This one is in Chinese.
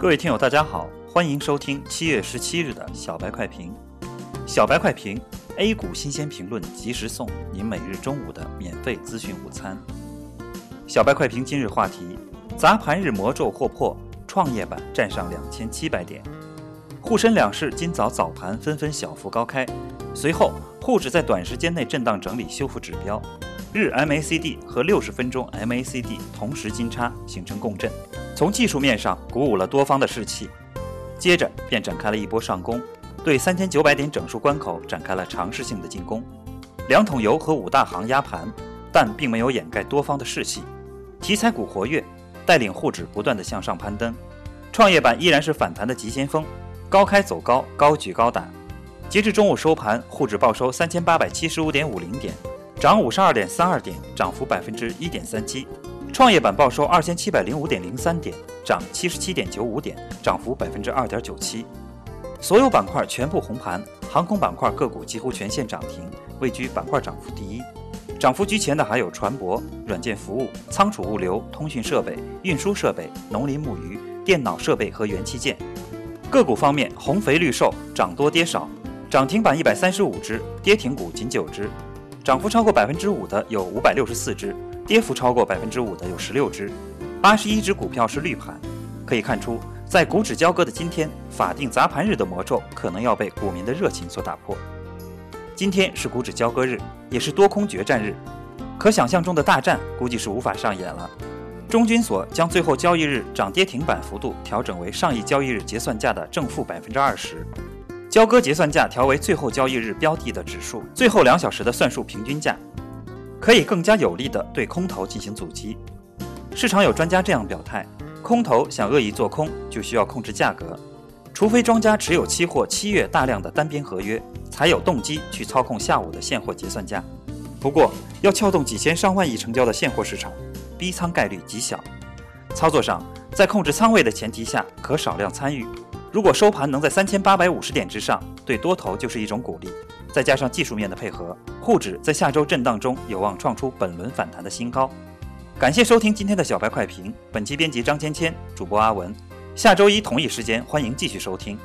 各位听友，大家好，欢迎收听七月十七日的小白快评。小白快评，A 股新鲜评论及时送，您每日中午的免费资讯午餐。小白快评今日话题：砸盘日魔咒获破，创业板站上两千七百点。沪深两市今早早盘纷纷小幅高开，随后沪指在短时间内震荡整理修复指标，日 MACD 和六十分钟 MACD 同时金叉形成共振。从技术面上鼓舞了多方的士气，接着便展开了一波上攻，对三千九百点整数关口展开了尝试性的进攻。两桶油和五大行压盘，但并没有掩盖多方的士气。题材股活跃，带领沪指不断的向上攀登。创业板依然是反弹的急先锋，高开走高，高举高打。截至中午收盘，沪指报收三千八百七十五点五零点，涨五十二点三二点，涨幅百分之一点三七。创业板报收二千七百零五点零三点，涨七十七点九五点，涨幅百分之二点九七。所有板块全部红盘，航空板块个股几乎全线涨停，位居板块涨幅第一。涨幅居前的还有船舶、软件服务、仓储物流、通讯设备、运输设备、农林牧渔、电脑设备和元器件。个股方面，红肥绿瘦，涨多跌少，涨停板一百三十五只，跌停股仅九只，涨幅超过百分之五的有五百六十四只。跌幅超过百分之五的有十六只，八十一只股票是绿盘。可以看出，在股指交割的今天，法定砸盘日的魔咒可能要被股民的热情所打破。今天是股指交割日，也是多空决战日，可想象中的大战估计是无法上演了。中军所将最后交易日涨跌停板幅度调整为上一交易日结算价的正负百分之二十，交割结算价调为最后交易日标的的指数最后两小时的算术平均价。可以更加有力地对空头进行阻击。市场有专家这样表态：空头想恶意做空，就需要控制价格，除非庄家持有期货七月大量的单边合约，才有动机去操控下午的现货结算价。不过，要撬动几千上万亿成交的现货市场，逼仓概率极小。操作上，在控制仓位的前提下，可少量参与。如果收盘能在三千八百五十点之上，对多头就是一种鼓励。再加上技术面的配合，沪指在下周震荡中有望创出本轮反弹的新高。感谢收听今天的小白快评，本期编辑张芊芊，主播阿文。下周一同一时间，欢迎继续收听。